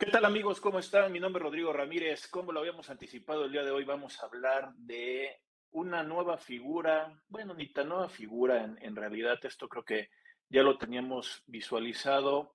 ¿Qué tal amigos? ¿Cómo están? Mi nombre es Rodrigo Ramírez. Como lo habíamos anticipado el día de hoy, vamos a hablar de una nueva figura, bueno, ni tan nueva figura en, realidad, esto creo que ya lo teníamos visualizado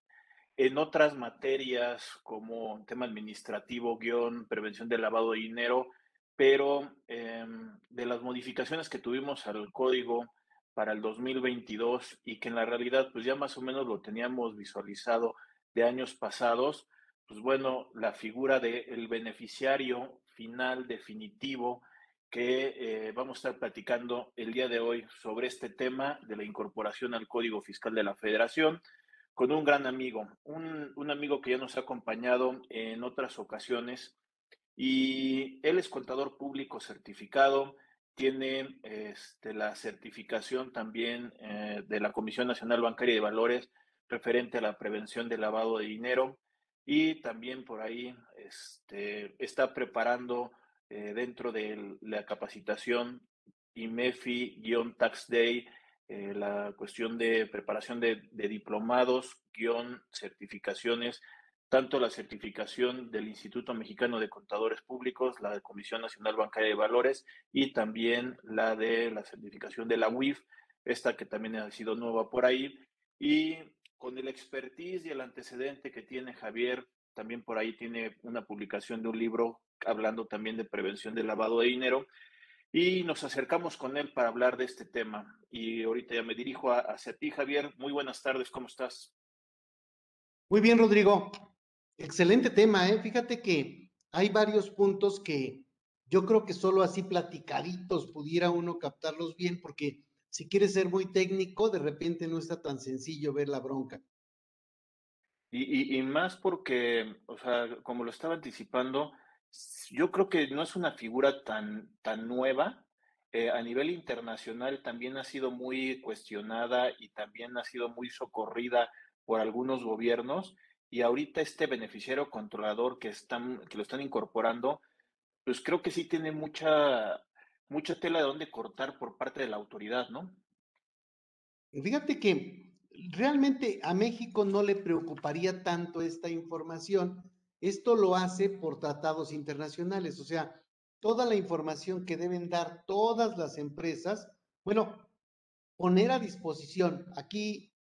en otras materias como tema administrativo, guion, prevención del lavado de dinero, pero eh, de las modificaciones que tuvimos al código para el 2022 y que en la realidad pues ya más o menos lo teníamos visualizado de años pasados, pues bueno, la figura del beneficiario final definitivo que eh, vamos a estar platicando el día de hoy sobre este tema de la incorporación al Código Fiscal de la Federación con un gran amigo, un, un amigo que ya nos ha acompañado en otras ocasiones y él es contador público certificado, tiene este, la certificación también eh, de la Comisión Nacional Bancaria de Valores referente a la prevención del lavado de dinero y también por ahí este, está preparando eh, dentro de la capacitación IMEFI-Tax Day eh, la cuestión de preparación de, de diplomados, guion, certificaciones, tanto la certificación del Instituto Mexicano de Contadores Públicos, la de Comisión Nacional Bancaria de Valores y también la de la certificación de la UIF, esta que también ha sido nueva por ahí. Y con el expertise y el antecedente que tiene Javier, también por ahí tiene una publicación de un libro hablando también de prevención del lavado de dinero. Y nos acercamos con él para hablar de este tema. Y ahorita ya me dirijo a, hacia ti, Javier. Muy buenas tardes, ¿cómo estás? Muy bien, Rodrigo. Excelente tema, ¿eh? Fíjate que hay varios puntos que yo creo que solo así platicaditos pudiera uno captarlos bien, porque si quieres ser muy técnico, de repente no está tan sencillo ver la bronca. Y, más porque, o sea, como lo estaba anticipando, yo creo que no es una figura tan, tan nueva. Eh, a nivel internacional también ha sido muy cuestionada y también ha sido muy socorrida por algunos gobiernos. Y ahorita este beneficiario controlador que, están, que lo están incorporando, pues creo que sí tiene mucha, mucha tela de dónde cortar por parte de la autoridad, ¿no? Fíjate que realmente a México no le preocuparía tanto esta información. Esto lo hace por tratados internacionales, o sea, toda la información que deben dar todas las empresas, bueno, poner a disposición. Aquí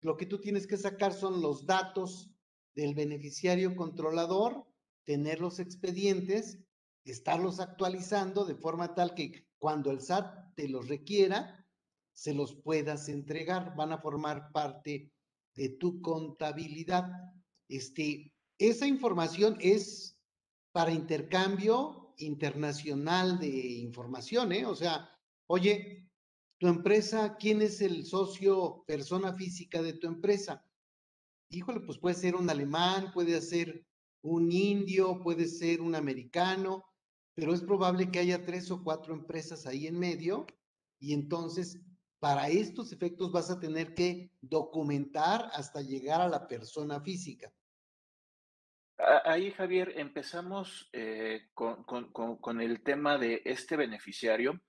lo que tú tienes que sacar son los datos del beneficiario controlador, tener los expedientes, estarlos actualizando de forma tal que cuando el SAT te los requiera, se los puedas entregar, van a formar parte de tu contabilidad. Este, esa información es para intercambio internacional de información, ¿eh? O sea, oye, tu empresa, ¿quién es el socio, persona física de tu empresa? Híjole, pues puede ser un alemán, puede ser un indio, puede ser un americano, pero es probable que haya tres o cuatro empresas ahí en medio y entonces para estos efectos vas a tener que documentar hasta llegar a la persona física. Ahí, Javier, empezamos eh, con, con, con, con, el tema de este beneficiario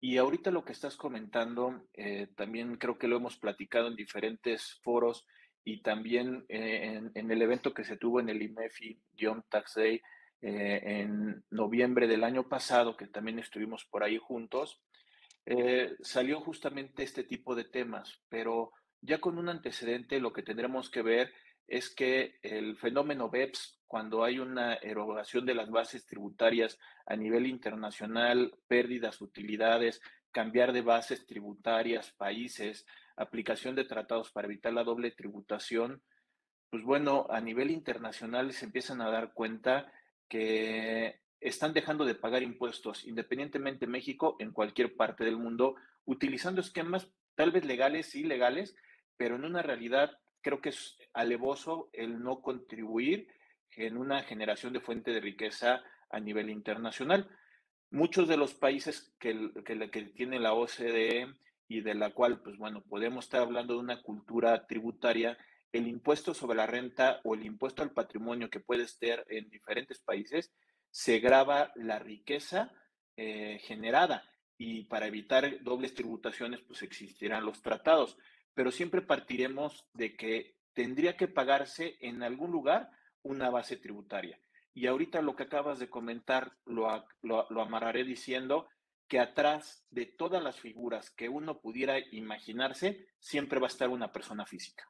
y ahorita lo que estás comentando, eh, también creo que lo hemos platicado en diferentes foros y también eh, en, en, el evento que se tuvo en el IMEFI-Tax Day eh, en noviembre del año pasado, que también estuvimos por ahí juntos, eh, salió justamente este tipo de temas, pero ya con un antecedente lo que tendremos que ver es que el fenómeno BEPS, cuando hay una erogación de las bases tributarias a nivel internacional, pérdidas, utilidades, cambiar de bases tributarias, países, aplicación de tratados para evitar la doble tributación, pues bueno, a nivel internacional se empiezan a dar cuenta que están dejando de pagar impuestos, independientemente México, en cualquier parte del mundo, utilizando esquemas tal vez legales y ilegales, pero en una realidad creo que es alevoso el no contribuir en una generación de fuente de riqueza a nivel internacional. Muchos de los países que, que, que tiene la OCDE y de la cual, pues bueno, podemos estar hablando de una cultura tributaria, el impuesto sobre la renta o el impuesto al patrimonio que puede estar en diferentes países se graba la riqueza eh, generada y para evitar dobles tributaciones pues existirán los tratados, pero siempre partiremos de que tendría que pagarse en algún lugar una base tributaria. Y ahorita lo que acabas de comentar lo, lo, amarraré diciendo que atrás de todas las figuras que uno pudiera imaginarse, siempre va a estar una persona física.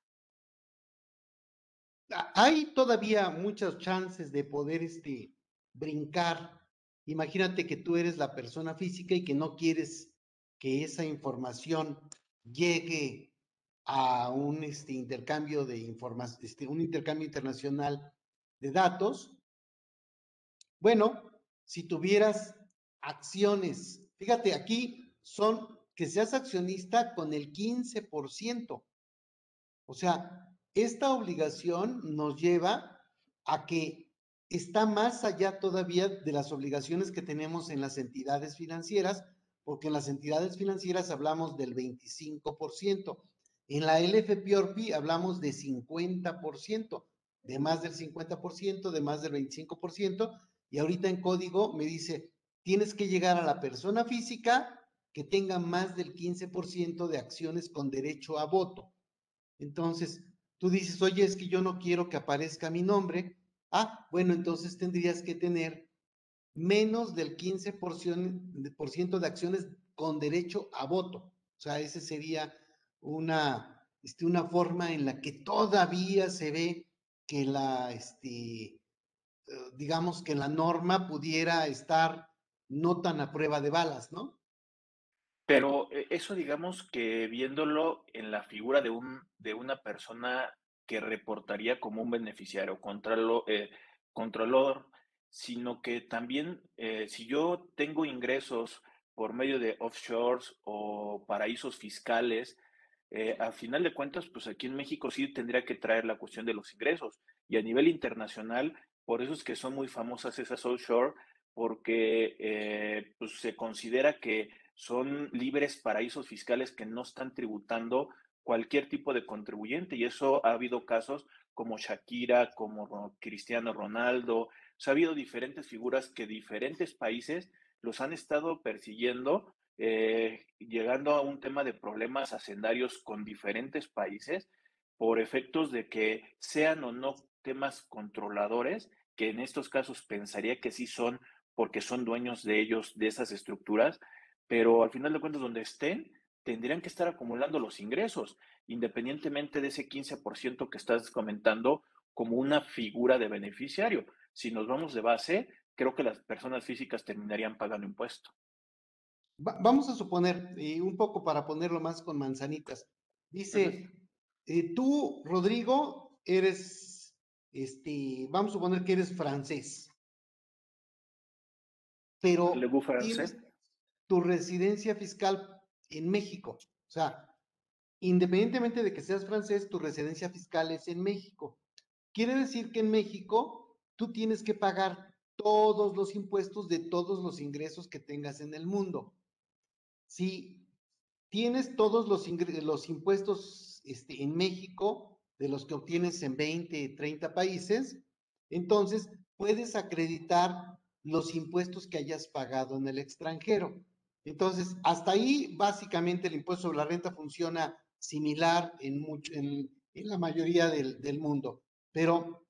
Hay todavía muchas chances de poder este, brincar. Imagínate que tú eres la persona física y que no quieres que esa información llegue a un este, intercambio de información, este, un intercambio internacional de datos. Bueno, si tuvieras acciones, fíjate, aquí son que seas accionista con el 15%. O sea, esta obligación nos lleva a que está más allá todavía de las obligaciones que tenemos en las entidades financieras, porque en las entidades financieras hablamos del 25%. En la LFPORP hablamos de 50%, de más del 50%, de más del 25%, y ahorita en código me dice, tienes que llegar a la persona física que tenga más del 15% de acciones con derecho a voto. Entonces, tú dices, oye, es que yo no quiero que aparezca mi nombre. Ah, bueno, entonces tendrías que tener menos del 15% de acciones con derecho a voto. O sea, ese sería una, este, una forma en la que todavía se ve que la, este, eh, digamos que la norma pudiera estar no tan a prueba de balas, ¿no? Pero eh, eso digamos que viéndolo en la figura de, un, de una persona que reportaría como un beneficiario, controlor, eh, controlador, sino que también si yo tengo ingresos por medio de offshores o paraísos fiscales, eh, a final de cuentas, pues aquí en México sí tendría que traer la cuestión de los ingresos. Y a nivel internacional, por eso es que son muy famosas esas offshore, porque eh, pues se considera que son libres paraísos fiscales que no están tributando cualquier tipo de contribuyente. Y eso ha habido casos como Shakira, como Cristiano Ronaldo. O sea, ha habido diferentes figuras que diferentes países los han estado persiguiendo eh, llegando a un tema de problemas hacendarios con diferentes países por efectos de que sean o no temas controladores, que en estos casos pensaría que sí son porque son dueños de ellos, de esas estructuras, pero al final de cuentas donde estén, tendrían que estar acumulando los ingresos, independientemente de ese 15% que estás comentando como una figura de beneficiario. Si nos vamos de base, creo que las personas físicas terminarían pagando impuesto. Vamos a suponer, y un poco para ponerlo más con manzanitas, dice, eh, tú, Rodrigo, eres, este, vamos a suponer que eres francés, pero tienes tu residencia fiscal en México, o sea, independientemente de que seas francés, tu residencia fiscal es en México. Quiere decir que en México tú tienes que pagar todos los impuestos de todos los ingresos que tengas en el mundo si tienes todos los, los impuestos este, en México, de los que obtienes en 20, 30 países, entonces puedes acreditar los impuestos que hayas pagado en el extranjero. Entonces, hasta ahí básicamente el impuesto sobre la renta funciona similar en, la mayoría del, del mundo. Pero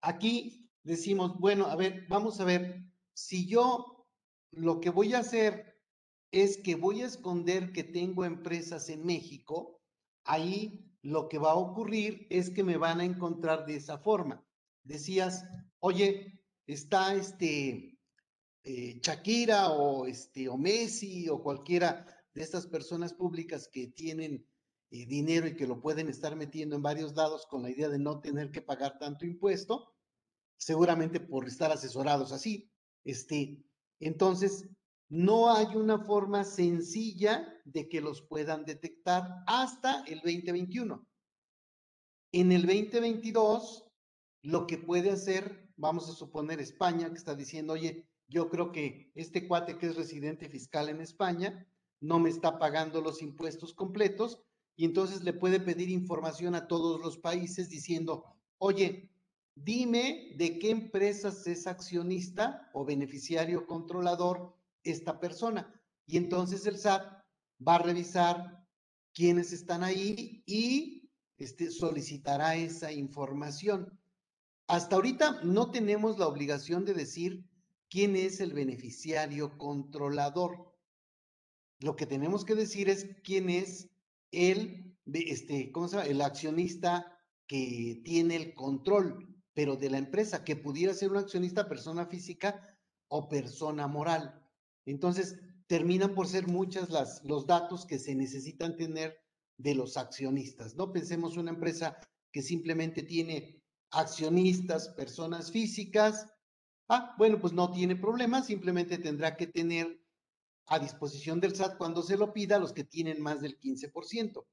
aquí decimos, bueno, a ver, vamos a ver, si yo lo que voy a hacer es que voy a esconder que tengo empresas en México, ahí lo que va a ocurrir es que me van a encontrar de esa forma. Decías, oye, está este eh, Shakira o este o Messi o cualquiera de estas personas públicas que tienen eh, dinero y que lo pueden estar metiendo en varios lados con la idea de no tener que pagar tanto impuesto, seguramente por estar asesorados así. Este, entonces, no hay una forma sencilla de que los puedan detectar hasta el 2021. En el 2022, lo que puede hacer, vamos a suponer España, que está diciendo, oye, yo creo que este cuate que es residente fiscal en España no me está pagando los impuestos completos y entonces le puede pedir información a todos los países diciendo, oye, dime de qué empresas es accionista o beneficiario controlador esta persona. Y entonces el SAT va a revisar quiénes están ahí y este, solicitará esa información. hasta ahorita no tenemos la obligación de decir quién es el beneficiario controlador. Lo que tenemos que decir es quién es el, este, ¿cómo se llama? El accionista que tiene el control, pero de la empresa, que pudiera ser un accionista persona física o persona moral. Entonces, terminan por ser muchas las, los datos que se necesitan tener de los accionistas. No pensemos una empresa que simplemente tiene accionistas, personas físicas. Ah, bueno, pues no tiene problema, simplemente tendrá que tener a disposición del SAT cuando se lo pida los que tienen más del 15%.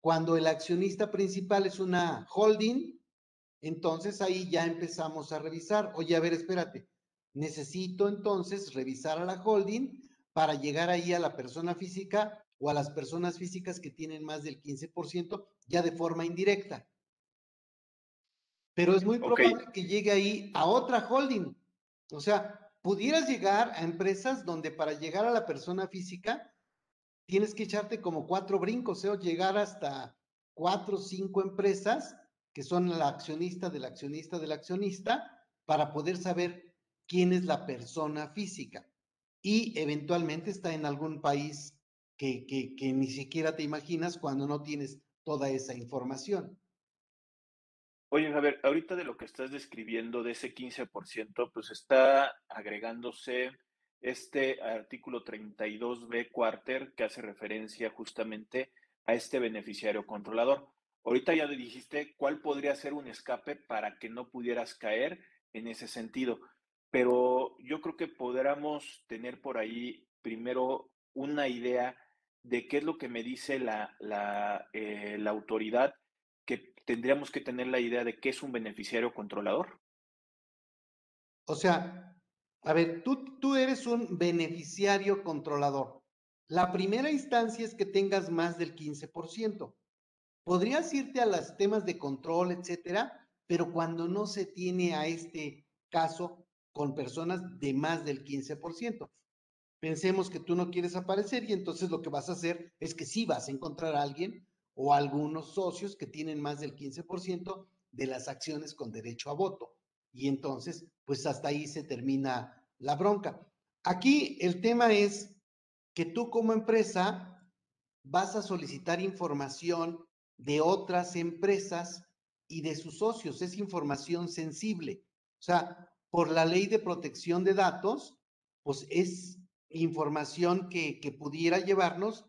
Cuando el accionista principal es una holding, entonces ahí ya empezamos a revisar. Oye, a ver, espérate, necesito entonces revisar a la holding para llegar ahí a la persona física o a las personas físicas que tienen más del 15% ya de forma indirecta. Pero es muy probable que llegue ahí a otra holding. O sea, pudieras llegar a empresas donde para llegar a la persona física tienes que echarte como cuatro brincos, ¿eh? o llegar hasta cuatro o cinco empresas que son la accionista del accionista del accionista para poder saber quién es la persona física. Y eventualmente está en algún país que, que, ni siquiera te imaginas cuando no tienes toda esa información. Oye, a ver, ahorita de lo que estás describiendo de ese 15%, pues está agregándose este artículo 32b cuarter que hace referencia justamente a este beneficiario controlador. Ahorita ya le dijiste cuál podría ser un escape para que no pudieras caer en ese sentido, pero yo creo que podríamos tener por ahí primero una idea de qué es lo que me dice la, la, eh, la autoridad, tendríamos que tener la idea de qué es un beneficiario controlador. O sea, a ver, tú, tú eres un beneficiario controlador. La primera instancia es que tengas más del 15%. Podrías irte a los temas de control, etcétera, pero cuando no se tiene a este caso con personas de más del 15%. Pensemos que tú no quieres aparecer y entonces lo que vas a hacer es que sí vas a encontrar a alguien o algunos socios que tienen más del 15% de las acciones con derecho a voto. Y entonces, pues hasta ahí se termina la bronca. Aquí el tema es que tú como empresa vas a solicitar información de otras empresas y de sus socios. Es información sensible. O sea, por la ley de protección de datos, pues es información que, pudiera llevarnos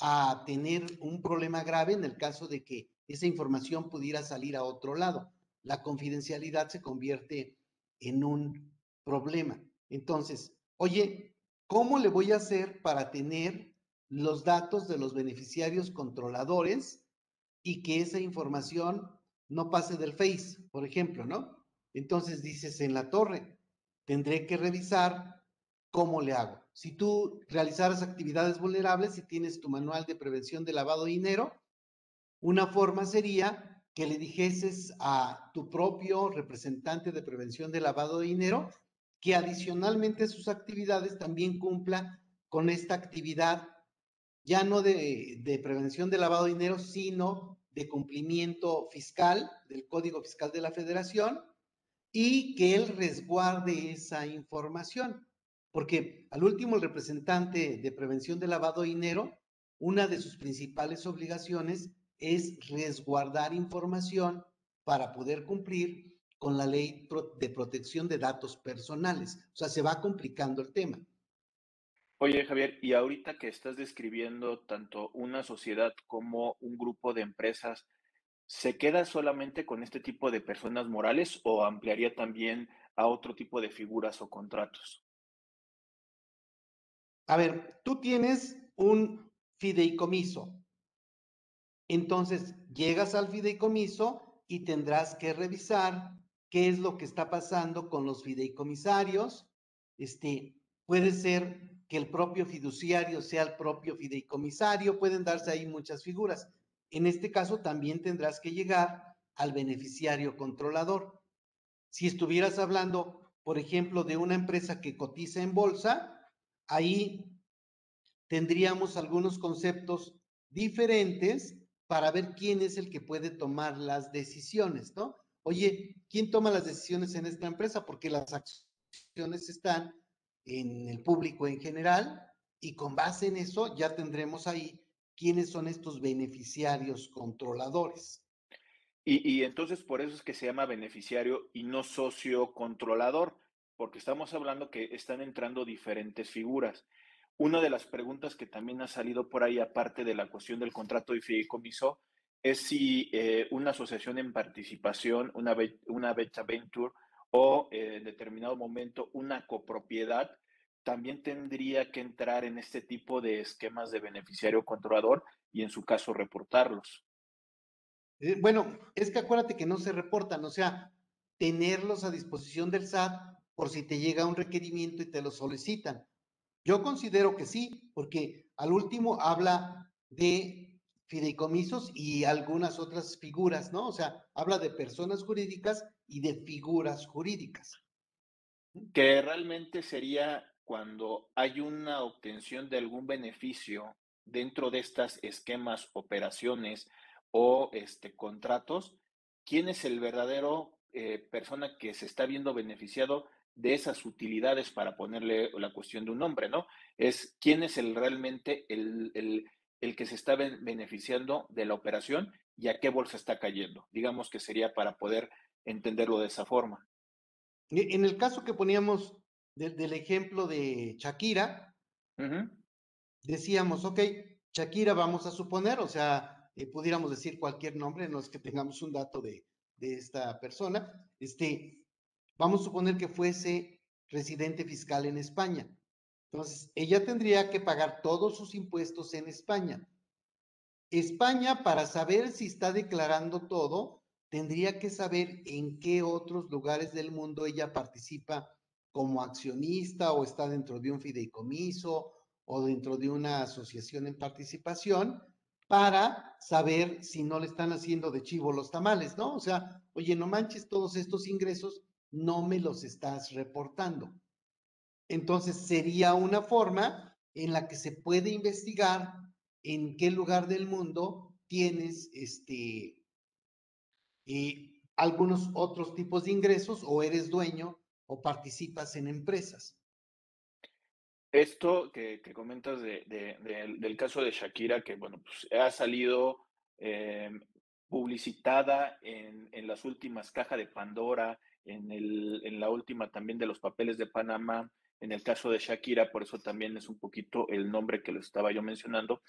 a tener un problema grave en el caso de que esa información pudiera salir a otro lado. La confidencialidad se convierte en un problema. Entonces, oye, ¿cómo le voy a hacer para tener los datos de los beneficiarios controladores y que esa información no pase del Face, por ejemplo, ¿no? Entonces dices en la torre, tendré que revisar cómo le hago. Si tú realizaras actividades vulnerables y tienes tu manual de prevención de lavado de dinero, una forma sería que le dijeses a tu propio representante de prevención de lavado de dinero que adicionalmente sus actividades también cumpla con esta actividad, ya no de prevención de lavado de dinero, sino de cumplimiento fiscal del Código Fiscal de la Federación y que él resguarde esa información. Porque al último, representante de prevención de lavado de dinero, una de sus principales obligaciones es resguardar información para poder cumplir con la ley de protección de datos personales. O sea, se va complicando el tema. Oye, Javier, y ahorita que estás describiendo tanto una sociedad como un grupo de empresas, ¿se queda solamente con este tipo de personas morales o ampliaría también a otro tipo de figuras o contratos? A ver, tú tienes un fideicomiso. Entonces, llegas al fideicomiso y tendrás que revisar qué es lo que está pasando con los fideicomisarios. Este, puede ser que el propio fiduciario sea el propio fideicomisario, pueden darse ahí muchas figuras. En este caso también tendrás que llegar al beneficiario controlador. Si estuvieras hablando, por ejemplo, de una empresa que cotiza en bolsa, ahí tendríamos algunos conceptos diferentes para ver quién es el que puede tomar las decisiones, ¿no? oye, ¿quién toma las decisiones en esta empresa? Porque las acciones están en el público en general y con base en eso ya tendremos ahí quiénes son estos beneficiarios controladores. Y, y, entonces por eso es que se llama beneficiario y no socio controlador, porque estamos hablando que están entrando diferentes figuras. Una de las preguntas que también ha salido por ahí, aparte de la cuestión del contrato de fideicomiso, es si eh, una asociación en participación, una, una beta venture o eh, en determinado momento una copropiedad, también tendría que entrar en este tipo de esquemas de beneficiario controlador y en su caso reportarlos. Eh, bueno, es que acuérdate que no se reportan, o sea, tenerlos a disposición del SAT por si te llega un requerimiento y te lo solicitan. Yo considero que sí, porque al último habla de fideicomisos y algunas otras figuras, ¿no? O sea, habla de personas jurídicas y de figuras jurídicas. Que realmente sería cuando hay una obtención de algún beneficio dentro de estas esquemas, operaciones o este, contratos, ¿quién es el verdadero eh, persona que se está viendo beneficiado de esas utilidades para ponerle la cuestión de un nombre, ¿no? Es quién es el realmente el, el, el que se está beneficiando de la operación y a qué bolsa está cayendo. Digamos que sería para poder entenderlo de esa forma. En el caso que poníamos de, del ejemplo de Shakira, uh -huh. decíamos, ok, Shakira vamos a suponer, o sea, eh, pudiéramos decir cualquier nombre, no es que tengamos un dato de, de esta persona, este, Vamos a suponer que fuese residente fiscal en España. Entonces, ella tendría que pagar todos sus impuestos en España. España, para saber si está declarando todo, tendría que saber en qué otros lugares del mundo ella participa como accionista o está dentro de un fideicomiso o dentro de una asociación en participación para saber si no le están haciendo de chivo los tamales, ¿no? O sea, oye, no manches todos estos ingresos no me los estás reportando. Entonces sería una forma en la que se puede investigar en qué lugar del mundo tienes este eh, algunos otros tipos de ingresos o eres dueño o participas en empresas. Esto que, comentas de, de, de, del caso de Shakira, que bueno, pues ha salido eh, publicitada en, en, las últimas cajas de Pandora, en, el, en la última también de los papeles de Panamá, en el caso de Shakira, por eso también es un poquito el nombre que lo estaba yo mencionando.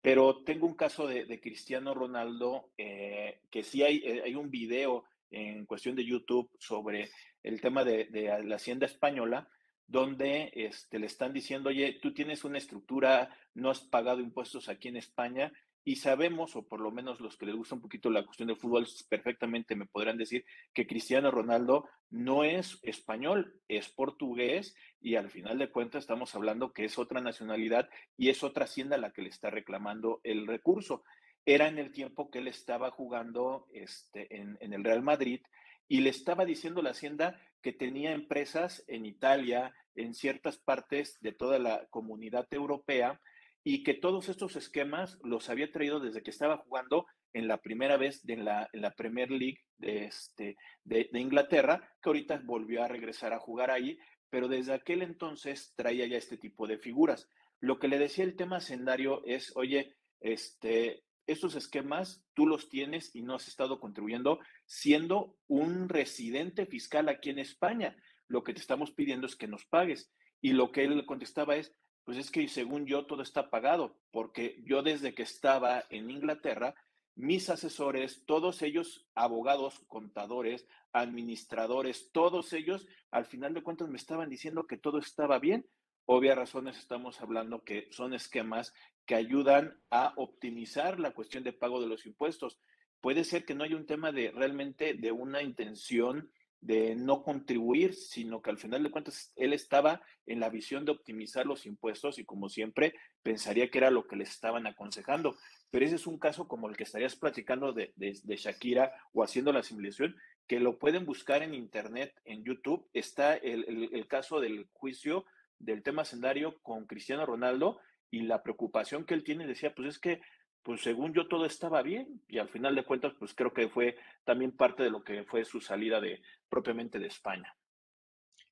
Pero tengo un caso de, Cristiano Ronaldo, eh, que sí hay, eh, hay un video en cuestión de YouTube sobre el tema de, de la hacienda española, donde este, le están diciendo, oye, tú tienes una estructura, no has pagado impuestos aquí en España y sabemos, o por lo menos los que les gusta un poquito la cuestión del fútbol, perfectamente me podrán decir que Cristiano Ronaldo no es español, es portugués y al final de cuentas estamos hablando que es otra nacionalidad y es otra hacienda la que le está reclamando el recurso. Era en el tiempo que él estaba jugando este, en, en el Real Madrid y le estaba diciendo la hacienda que tenía empresas en Italia, en ciertas partes de toda la comunidad europea, y que todos estos esquemas los había traído desde que estaba jugando en la primera vez de la, en la Premier League de, este, de, Inglaterra, que ahorita volvió a regresar a jugar ahí, pero desde aquel entonces traía ya este tipo de figuras. Lo que le decía el tema sendario es, oye, este, estos esquemas tú los tienes y no has estado contribuyendo siendo un residente fiscal aquí en España. Lo que te estamos pidiendo es que nos pagues. Y lo que él contestaba es, pues es que según yo todo está pagado, porque yo desde que estaba en Inglaterra, mis asesores, todos ellos abogados, contadores, administradores, todos ellos, al final de cuentas me estaban diciendo que todo estaba bien. Obvias razones estamos hablando que son esquemas que ayudan a optimizar la cuestión de pago de los impuestos. Puede ser que no haya un tema de realmente de una intención de no contribuir, sino que al final de cuentas él estaba en la visión de optimizar los impuestos y como siempre pensaría que era lo que les estaban aconsejando. Pero ese es un caso como el que estarías platicando de, de, Shakira o haciendo la simulación, que lo pueden buscar en internet, en YouTube. Está el, el, el caso del juicio del tema sendario con Cristiano Ronaldo y la preocupación que él tiene, decía, pues es que pues según yo todo estaba bien y al final de cuentas, pues creo que fue también parte de lo que fue su salida de propiamente de España.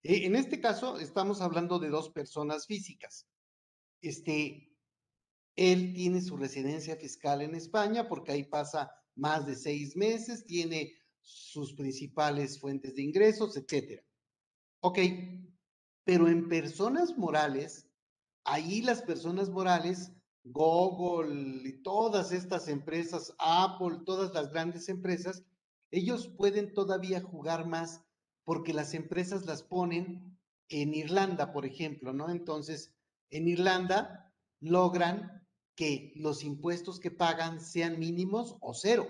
Eh, en este caso estamos hablando de dos personas físicas. Este, él tiene su residencia fiscal en España porque ahí pasa más de seis meses, tiene sus principales fuentes de ingresos, etcétera. Ok, pero en personas morales, ahí las personas morales, Google y todas estas empresas, Apple, todas las grandes empresas, ellos pueden todavía jugar más porque las empresas las ponen en Irlanda, por ejemplo, ¿no? Entonces, en Irlanda logran que los impuestos que pagan sean mínimos o cero.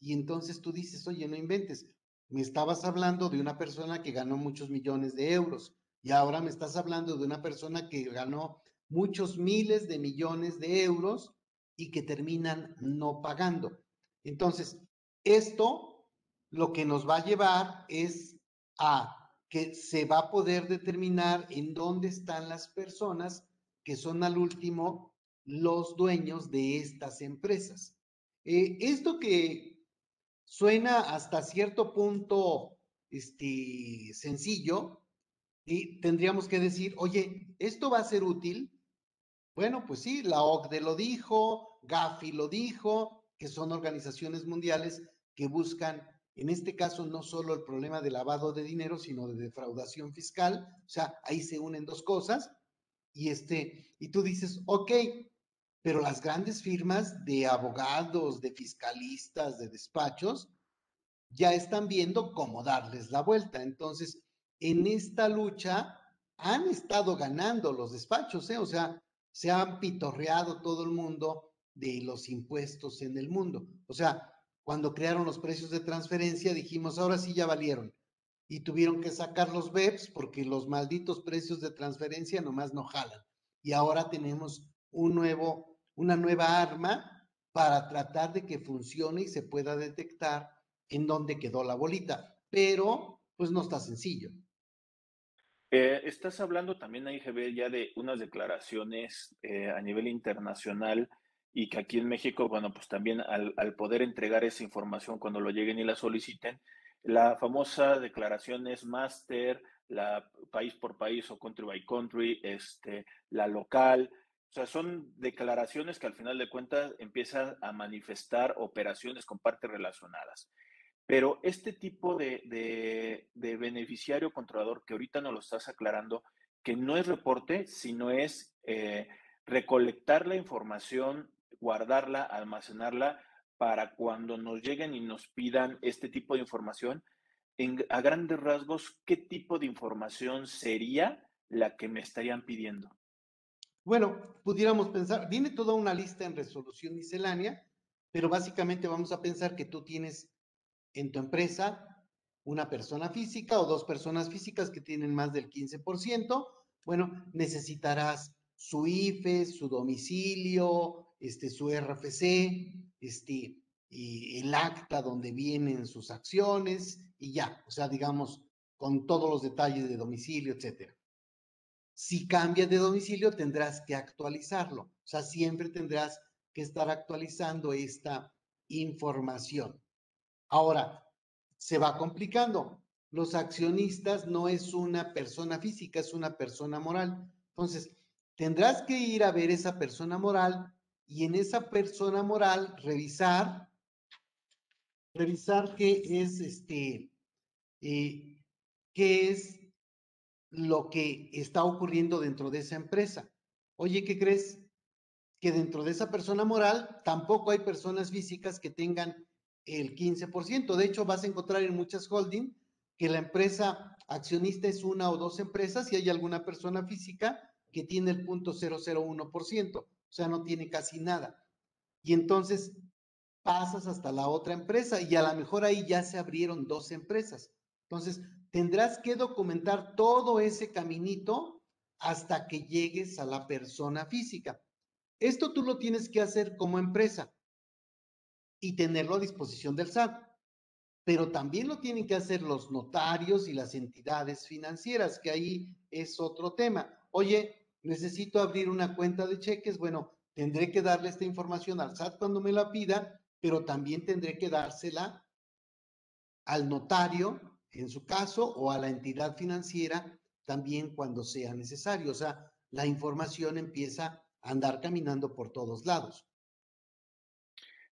Y entonces tú dices, oye, no inventes, me estabas hablando de una persona que ganó muchos millones de euros y ahora me estás hablando de una persona que ganó muchos miles de millones de euros y que terminan no pagando. Entonces, esto lo que nos va a llevar es a que se va a poder determinar en dónde están las personas que son al último los dueños de estas empresas. Eh, esto que suena hasta cierto punto este, sencillo, y tendríamos que decir, oye, ¿esto va a ser útil? Bueno, pues sí, la OCDE lo dijo, Gafi lo dijo, que son organizaciones mundiales que buscan, en este caso, no solo el problema de lavado de dinero, sino de defraudación fiscal. O sea, ahí se unen dos cosas. Y este, y tú dices, ok, pero las grandes firmas de abogados, de fiscalistas, de despachos, ya están viendo cómo darles la vuelta. Entonces, en esta lucha han estado ganando los despachos, ¿eh? o sea, se han pitorreado todo el mundo de los impuestos en el mundo. O sea, cuando crearon los precios de transferencia, dijimos, ahora sí ya valieron. Y tuvieron que sacar los BEPS porque los malditos precios de transferencia nomás no jalan. Y ahora tenemos un nuevo, una nueva arma para tratar de que funcione y se pueda detectar en dónde quedó la bolita. Pero, pues no está sencillo. Eh, estás hablando también, IGB, ya de unas declaraciones eh, a nivel internacional y que aquí en México, bueno, pues también al, poder entregar esa información cuando lo lleguen y la soliciten, la famosa declaración es master, la país por país o country by country, este, la local, o sea, son declaraciones que al final de cuentas empiezan a manifestar operaciones con partes relacionadas. Pero este tipo de, beneficiario controlador que ahorita nos lo estás aclarando, que no es reporte, sino es eh, recolectar la información, guardarla, almacenarla para cuando nos lleguen y nos pidan este tipo de información, a grandes rasgos, ¿qué tipo de información sería la que me estarían pidiendo? Bueno, pudiéramos pensar, viene toda una lista en resolución miscelánea, pero básicamente vamos a pensar que tú tienes en tu empresa una persona física o dos personas físicas que tienen más del 15%, bueno, necesitarás su IFE, su domicilio, este, su RFC, este, y el acta donde vienen sus acciones y ya, o sea, digamos, con todos los detalles de domicilio, etcétera. Si cambias de domicilio, tendrás que actualizarlo, o sea, siempre tendrás que estar actualizando esta información. Ahora, se va complicando. Los accionistas no es una persona física, es una persona moral. Entonces, tendrás que ir a ver esa persona moral y en esa persona moral revisar, revisar qué es este, eh, qué es lo que está ocurriendo dentro de esa empresa. Oye, ¿qué crees? Que dentro de esa persona moral tampoco hay personas físicas que tengan el 15%. De hecho, vas a encontrar en muchas holding que la empresa accionista es una o dos empresas y hay alguna persona física que tiene el punto 001%, o sea, no tiene casi nada. Y entonces pasas hasta la otra empresa y a lo mejor ahí ya se abrieron dos empresas. Entonces, tendrás que documentar todo ese caminito hasta que llegues a la persona física. Esto tú lo tienes que hacer como empresa y tenerlo a disposición del SAT. Pero también lo tienen que hacer los notarios y las entidades financieras, que ahí es otro tema. Oye, necesito abrir una cuenta de cheques. Bueno, tendré que darle esta información al SAT cuando me la pida, pero también tendré que dársela al notario, en su caso, o a la entidad financiera también cuando sea necesario. O sea, la información empieza a andar caminando por todos lados.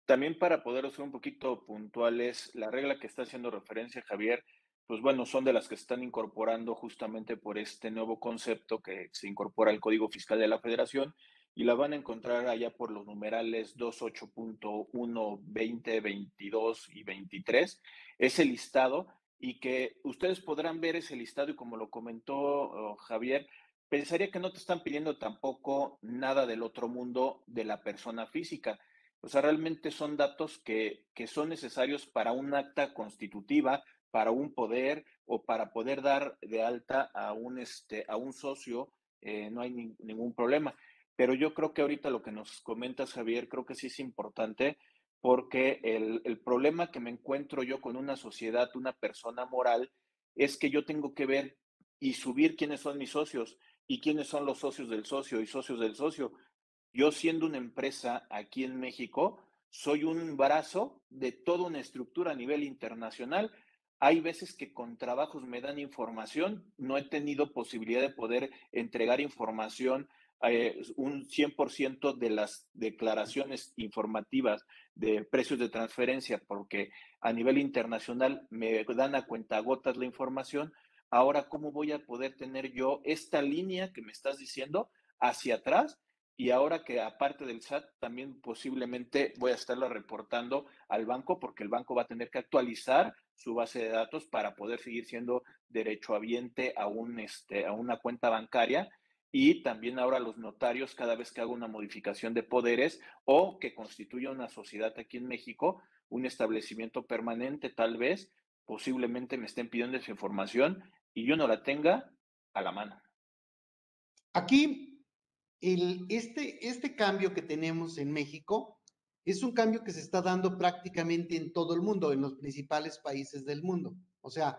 También para poder ser un poquito puntuales, la regla que está haciendo referencia Javier, pues bueno, son de las que se están incorporando justamente por este nuevo concepto que se incorpora al Código Fiscal de la Federación y la van a encontrar allá por los numerales 28.1, 20, 22 y 23. Ese listado y que ustedes podrán ver ese listado y como lo comentó oh, Javier, pensaría que no te están pidiendo tampoco nada del otro mundo de la persona física. O sea, realmente son datos que, que son necesarios para un acta constitutiva, para un poder o para poder dar de alta a un, este, a un socio, eh, no hay ningún problema. Pero yo creo que ahorita lo que nos comentas, Javier, creo que sí es importante porque el, el, problema que me encuentro yo con una sociedad, una persona moral, es que yo tengo que ver y subir quiénes son mis socios y quiénes son los socios del socio y socios del socio. Yo siendo una empresa aquí en México, soy un brazo de toda una estructura a nivel internacional. Hay veces que con trabajos me dan información, no he tenido posibilidad de poder entregar información eh, un 100% de las declaraciones informativas de precios de transferencia, porque a nivel internacional me dan a cuentagotas la información. Ahora, ¿cómo voy a poder tener yo esta línea que me estás diciendo hacia atrás? Y ahora que aparte del SAT, también posiblemente voy a estarlo reportando al banco, porque el banco va a tener que actualizar su base de datos para poder seguir siendo derechohabiente a, un, este, a una cuenta bancaria y también ahora los notarios cada vez que hago una modificación de poderes o que constituya una sociedad aquí en México, un establecimiento permanente tal vez, posiblemente me estén pidiendo esa información y yo no la tenga a la mano. Aquí, el, este, este cambio que tenemos en México es un cambio que se está dando prácticamente en todo el mundo, en los principales países del mundo. O sea,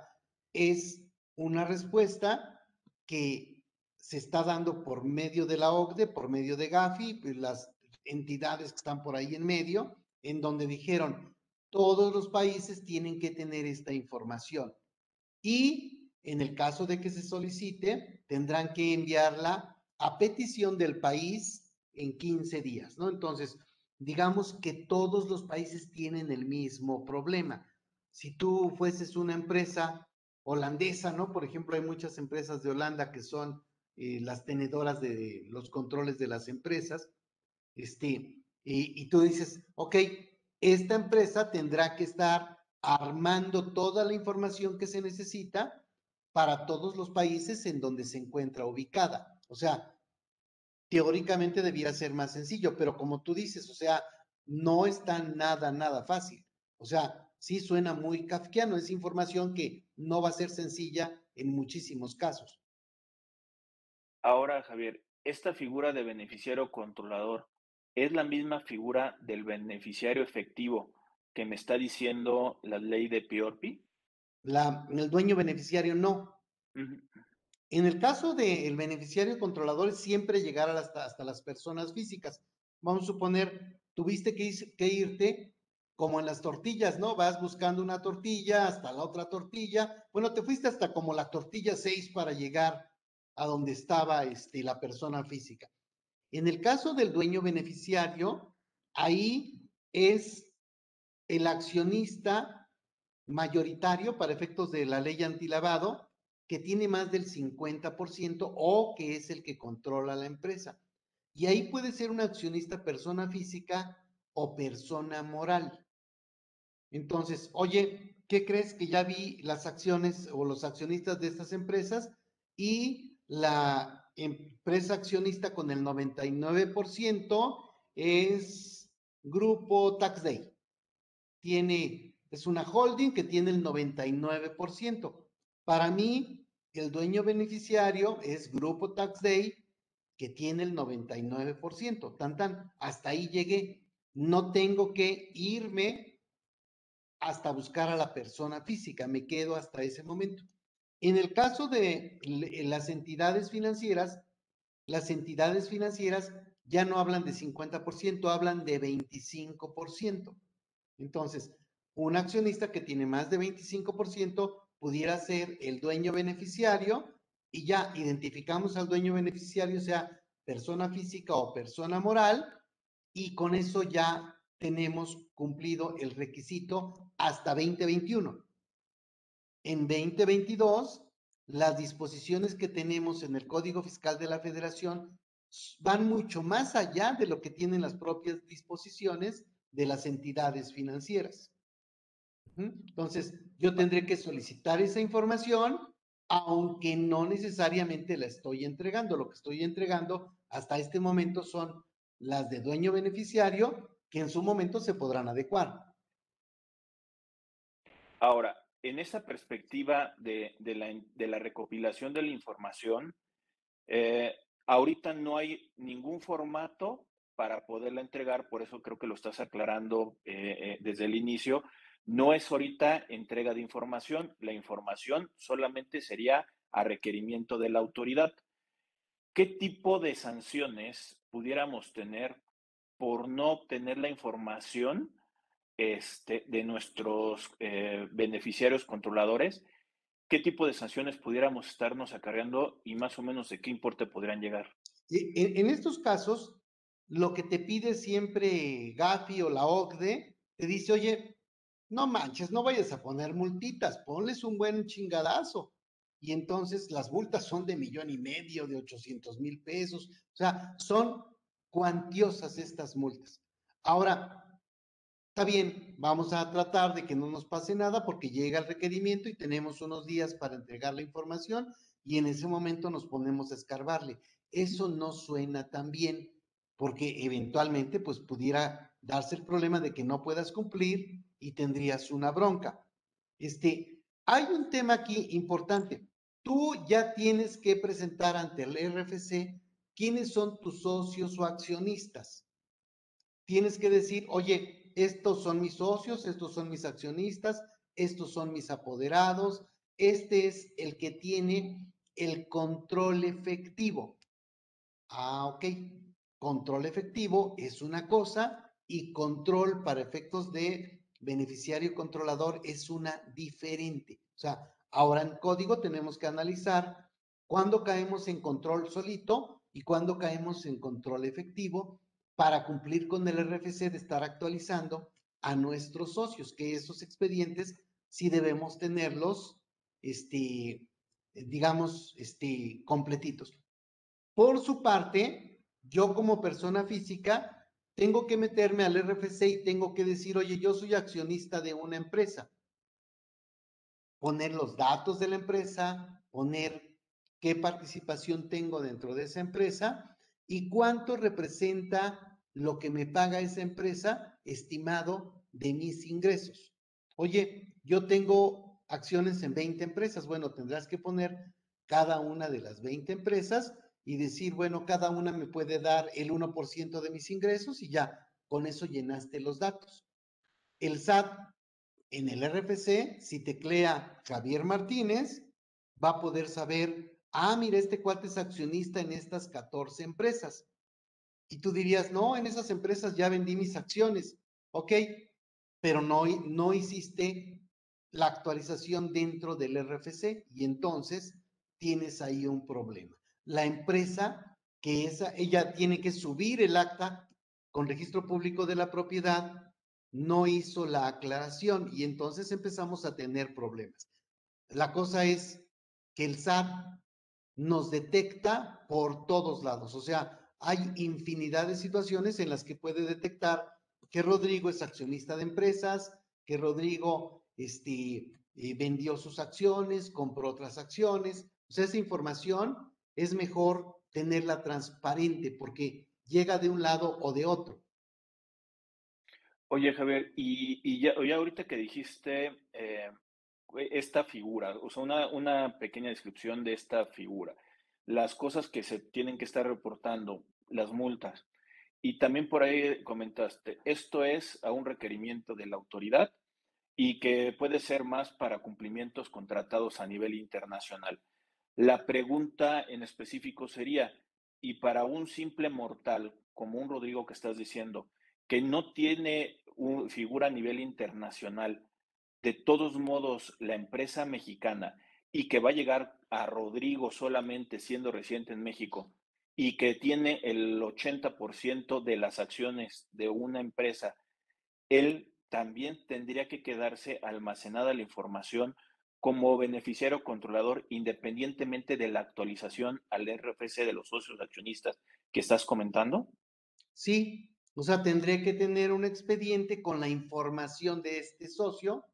es una respuesta que se está dando por medio de la OCDE, por medio de Gafi, pues las entidades que están por ahí en medio, en donde dijeron, todos los países tienen que tener esta información. Y en el caso de que se solicite, tendrán que enviarla a petición del país en 15 días, ¿no? Entonces, digamos que todos los países tienen el mismo problema. Si tú fueses una empresa holandesa, ¿no? Por ejemplo, hay muchas empresas de Holanda que son eh, las tenedoras de los controles de las empresas, este, y, tú dices, ok, esta empresa tendrá que estar armando toda la información que se necesita para todos los países en donde se encuentra ubicada. O sea, teóricamente debiera ser más sencillo, pero como tú dices, o sea, no está nada, nada fácil. O sea, sí suena muy kafkiano, es información que no va a ser sencilla en muchísimos casos. Ahora, Javier, esta figura de beneficiario controlador es la misma figura del beneficiario efectivo que me está diciendo la ley de Piorpi. La, el dueño beneficiario no. En el caso del beneficiario controlador, siempre llegar hasta, hasta las personas físicas. Vamos a suponer, tuviste que, que irte como en las tortillas, ¿no? Vas buscando una tortilla hasta la otra tortilla. Bueno, te fuiste hasta como la tortilla 6 para llegar a donde estaba este, la persona física. En el caso del dueño beneficiario, ahí es el accionista mayoritario para efectos de la ley antilavado que tiene más del 50% o que es el que controla la empresa. Y ahí puede ser un accionista persona física o persona moral. Entonces, oye, ¿qué crees que ya vi las acciones o los accionistas de estas empresas y la empresa accionista con el 99% es Grupo Tax Day. Tiene, es una holding que tiene el 99%. Para mí, el dueño beneficiario es Grupo Tax Day, que tiene el 99%. Tan, tan, hasta ahí llegué. No tengo que irme hasta buscar a la persona física, me quedo hasta ese momento. En el caso de las entidades financieras, las entidades financieras ya no hablan de 50%, hablan de 25%. Entonces, un accionista que tiene más de 25% pudiera ser el dueño beneficiario y ya identificamos al dueño beneficiario, sea persona física o persona moral, y con eso ya tenemos cumplido el requisito hasta 2021. En 2022, las disposiciones que tenemos en el Código Fiscal de la Federación van mucho más allá de lo que tienen las propias disposiciones de las entidades financieras. Entonces, yo tendré que solicitar esa información, aunque no necesariamente la estoy entregando. Lo que estoy entregando hasta este momento son las de dueño beneficiario, que en su momento se podrán adecuar. Ahora, en esa perspectiva de, la, recopilación de la información, eh, ahorita no hay ningún formato para poderla entregar, por eso creo que lo estás aclarando eh, eh, desde el inicio. No es ahorita entrega de información, la información solamente sería a requerimiento de la autoridad. ¿Qué tipo de sanciones pudiéramos tener por no obtener la información este, de nuestros eh, beneficiarios controladores? ¿Qué tipo de sanciones pudiéramos estarnos acarreando y más o menos de qué importe podrían llegar? En, estos casos, lo que te pide siempre Gafi o la OCDE, te dice, oye, no manches, no vayas a poner multitas, ponles un buen chingadazo y entonces las multas son de millón y medio, de 800 mil pesos, o sea, son cuantiosas estas multas. Ahora, está bien, vamos a tratar de que no nos pase nada porque llega el requerimiento y tenemos unos días para entregar la información y en ese momento nos ponemos a escarbarle. Eso no suena tan bien porque eventualmente pues pudiera darse el problema de que no puedas cumplir y tendrías una bronca. Este, hay un tema aquí importante tú ya tienes que presentar ante el RFC quiénes son tus socios o accionistas. Tienes que decir, oye, estos son mis socios, estos son mis accionistas, estos son mis apoderados, este es el que tiene el control efectivo. Ah, ok. Control efectivo es una cosa y control para efectos de beneficiario controlador es una diferente. O sea, Ahora en código tenemos que analizar cuándo caemos en control solito y cuándo caemos en control efectivo para cumplir con el RFC de estar actualizando a nuestros socios, que esos expedientes sí debemos tenerlos, este, digamos, este, completitos. Por su parte, yo como persona física tengo que meterme al RFC y tengo que decir, oye, yo soy accionista de una empresa poner los datos de la empresa, poner qué participación tengo dentro de esa empresa y cuánto representa lo que me paga esa empresa estimado de mis ingresos. Oye, yo tengo acciones en 20 empresas. Bueno, tendrás que poner cada una de las 20 empresas y decir, bueno, cada una me puede dar el 1% de mis ingresos y ya, con eso llenaste los datos. El SAT en el RFC, si teclea Javier Martínez, va a poder saber, ah, mira, este cuate es accionista en estas 14 empresas. Y tú dirías, no, en esas empresas ya vendí mis acciones. Ok, pero no, no hiciste la actualización dentro del RFC y entonces tienes ahí un problema. La empresa que esa, ella tiene que subir el acta con registro público de la propiedad no hizo la aclaración y entonces empezamos a tener problemas. La cosa es que el SAT nos detecta por todos lados, o sea, hay infinidad de situaciones en las que puede detectar que Rodrigo es accionista de empresas, que Rodrigo este, eh, vendió sus acciones, compró otras acciones. O sea, esa información es mejor tenerla transparente porque llega de un lado o de otro. Oye, Javier, y, ya, ahorita que dijiste eh, esta figura, o sea, una, una pequeña descripción de esta figura, las cosas que se tienen que estar reportando, las multas, y también por ahí comentaste, esto es a un requerimiento de la autoridad y que puede ser más para cumplimientos contratados a nivel internacional. La pregunta en específico sería, ¿y para un simple mortal como un Rodrigo que estás diciendo, que no tiene una figura a nivel internacional, de todos modos la empresa mexicana y que va a llegar a Rodrigo solamente siendo residente en México y que tiene el 80% de las acciones de una empresa, él también tendría que quedarse almacenada la información como beneficiario controlador independientemente de la actualización al RFC de los socios accionistas que estás comentando? Sí, o sea, tendré que tener un expediente con la información de este socio.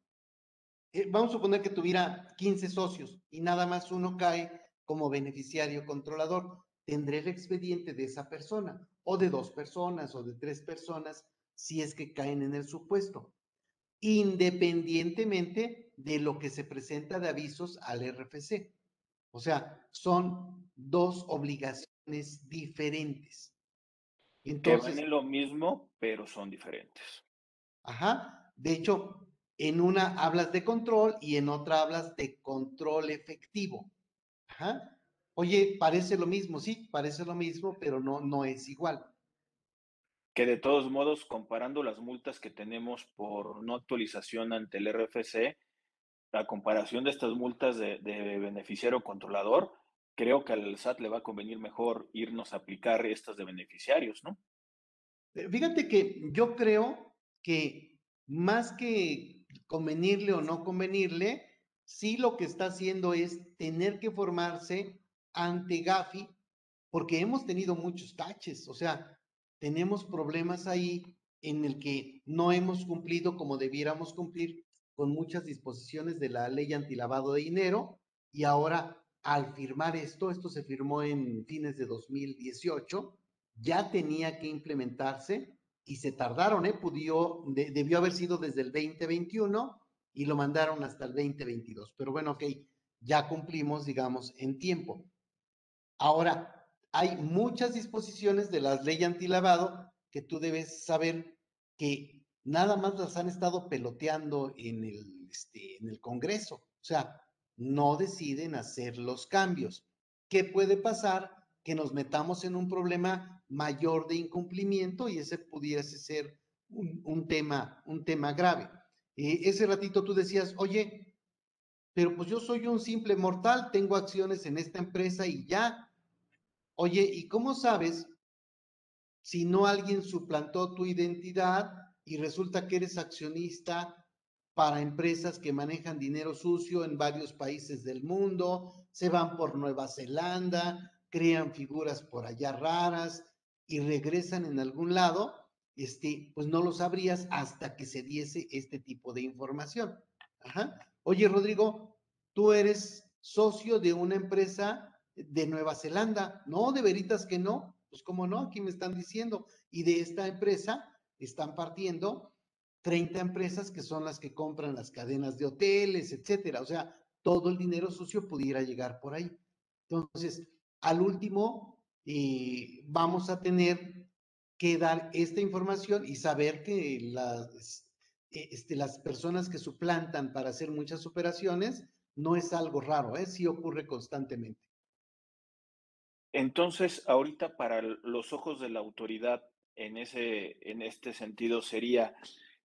Eh, vamos a suponer que tuviera 15 socios y nada más uno cae como beneficiario controlador. Tendré el expediente de esa persona o de dos personas o de tres personas si es que caen en el supuesto, independientemente de lo que se presenta de avisos al RFC. O sea, son dos obligaciones diferentes. Entonces, que van lo mismo, pero son diferentes. Ajá. De hecho, en una hablas de control y en otra hablas de control efectivo. Ajá. Oye, parece lo mismo, sí, parece lo mismo, pero no, no es igual que de todos modos, comparando las multas que tenemos por no actualización ante el RFC, la comparación de estas multas de, beneficiario controlador, creo que al SAT le va a convenir mejor irnos a aplicar estas de beneficiarios, ¿no? Eh, fíjate que yo creo que más que convenirle o no convenirle, sí lo que está haciendo es tener que formarse ante Gafi, porque hemos tenido muchos taches, o sea, tenemos problemas ahí en el que no hemos cumplido como debiéramos cumplir con muchas disposiciones de la ley antilavado de dinero y ahora al firmar esto, esto se firmó en fines de 2018, ya tenía que implementarse y se tardaron, ¿eh? Pudió, debió haber sido desde el 2021 y lo mandaron hasta el 2022. Pero bueno, ok, ya cumplimos, digamos, en tiempo. Ahora, hay muchas disposiciones de la ley antilavado que tú debes saber que nada más las han estado peloteando en el, este, en el Congreso. O sea, no deciden hacer los cambios. ¿Qué puede pasar? Que nos metamos en un problema mayor de incumplimiento y ese pudiese ser un, tema, un tema grave. Eh, ese ratito tú decías, oye, pero pues yo soy un simple mortal, tengo acciones en esta empresa y ya, Oye, ¿y cómo sabes si no alguien suplantó tu identidad y resulta que eres accionista para empresas que manejan dinero sucio en varios países del mundo, se van por Nueva Zelanda, crean figuras por allá raras y regresan en algún lado? Este, pues no lo sabrías hasta que se diese este tipo de información. Ajá. Oye, Rodrigo, tú eres socio de una empresa de Nueva Zelanda. No, de veritas que no. Pues cómo no, aquí me están diciendo. Y de esta empresa están partiendo 30 empresas que son las que compran las cadenas de hoteles, etcétera. O sea, todo el dinero sucio pudiera llegar por ahí. Entonces, al último, eh, vamos a tener que dar esta información y saber que las, eh, este, las personas que suplantan para hacer muchas operaciones no es algo raro, ¿eh? sí ocurre constantemente. Entonces, ahorita para los ojos de la autoridad en, ese, en este sentido sería,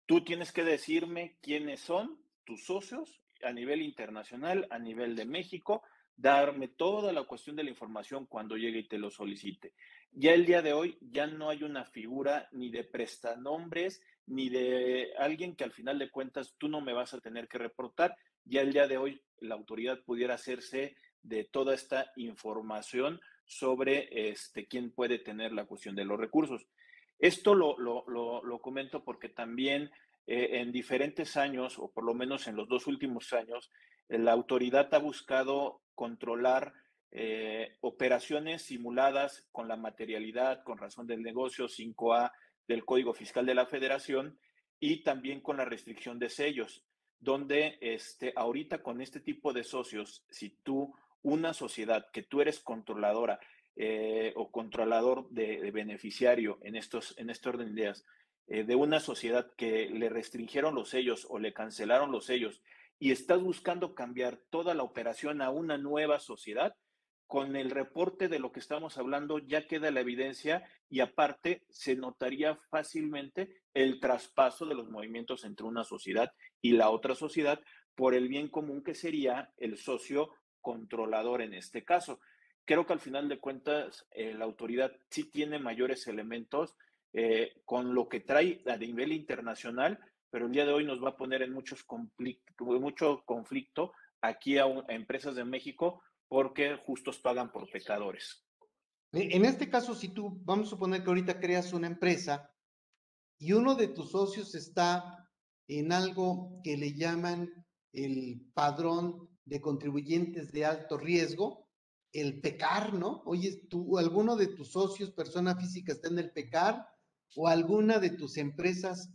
tú tienes que decirme quiénes son tus socios a nivel internacional, a nivel de México, darme toda la cuestión de la información cuando llegue y te lo solicite. Ya el día de hoy ya no hay una figura ni de prestanombres, ni de alguien que al final de cuentas tú no me vas a tener que reportar. Ya el día de hoy la autoridad pudiera hacerse de toda esta información sobre este, quién puede tener la cuestión de los recursos. Esto lo, lo, comento porque también eh, en diferentes años, o por lo menos en los dos últimos años, la autoridad ha buscado controlar eh, operaciones simuladas con la materialidad, con razón del negocio 5A del Código Fiscal de la Federación y también con la restricción de sellos, donde este, ahorita con este tipo de socios, si tú una sociedad que tú eres controladora eh, o controlador de, beneficiario en, estos, en este orden de ideas, eh, de una sociedad que le restringieron los sellos o le cancelaron los sellos y estás buscando cambiar toda la operación a una nueva sociedad, con el reporte de lo que estamos hablando ya queda la evidencia y aparte se notaría fácilmente el traspaso de los movimientos entre una sociedad y la otra sociedad por el bien común que sería el socio controlador en este caso. Creo que al final de cuentas eh, la autoridad sí tiene mayores elementos eh, con lo que trae a nivel internacional, pero el día de hoy nos va a poner en muchos mucho conflicto aquí a empresas de México porque justos pagan por pecadores. En este caso, si tú, vamos a suponer que ahorita creas una empresa y uno de tus socios está en algo que le llaman el padrón de contribuyentes de alto riesgo, el PECAR, ¿no? Oye, tú, alguno de tus socios, persona física, está en el PECAR o alguna de tus empresas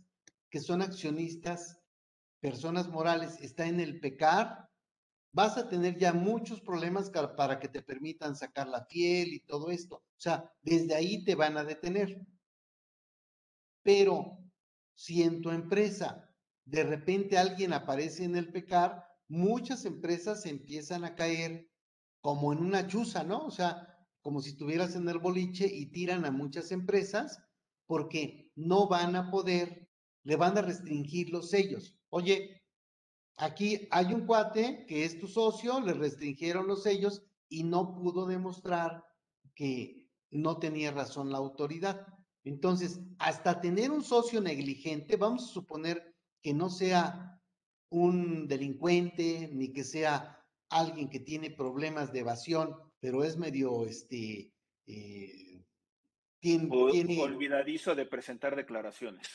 que son accionistas, personas morales, está en el PECAR, vas a tener ya muchos problemas para que te permitan sacar la piel y todo esto. O sea, desde ahí te van a detener. Pero si en tu empresa de repente alguien aparece en el pecar, muchas empresas empiezan a caer como en una chuza, ¿no? O sea, como si estuvieras en el boliche y tiran a muchas empresas porque no van a poder, le van a restringir los sellos. Oye, Aquí hay un cuate que es tu socio, le restringieron los sellos y no pudo demostrar que no tenía razón la autoridad. Entonces, hasta tener un socio negligente, vamos a suponer que no sea un delincuente ni que sea alguien que tiene problemas de evasión, pero es medio, este, eh, tiene, olvidadizo de presentar declaraciones.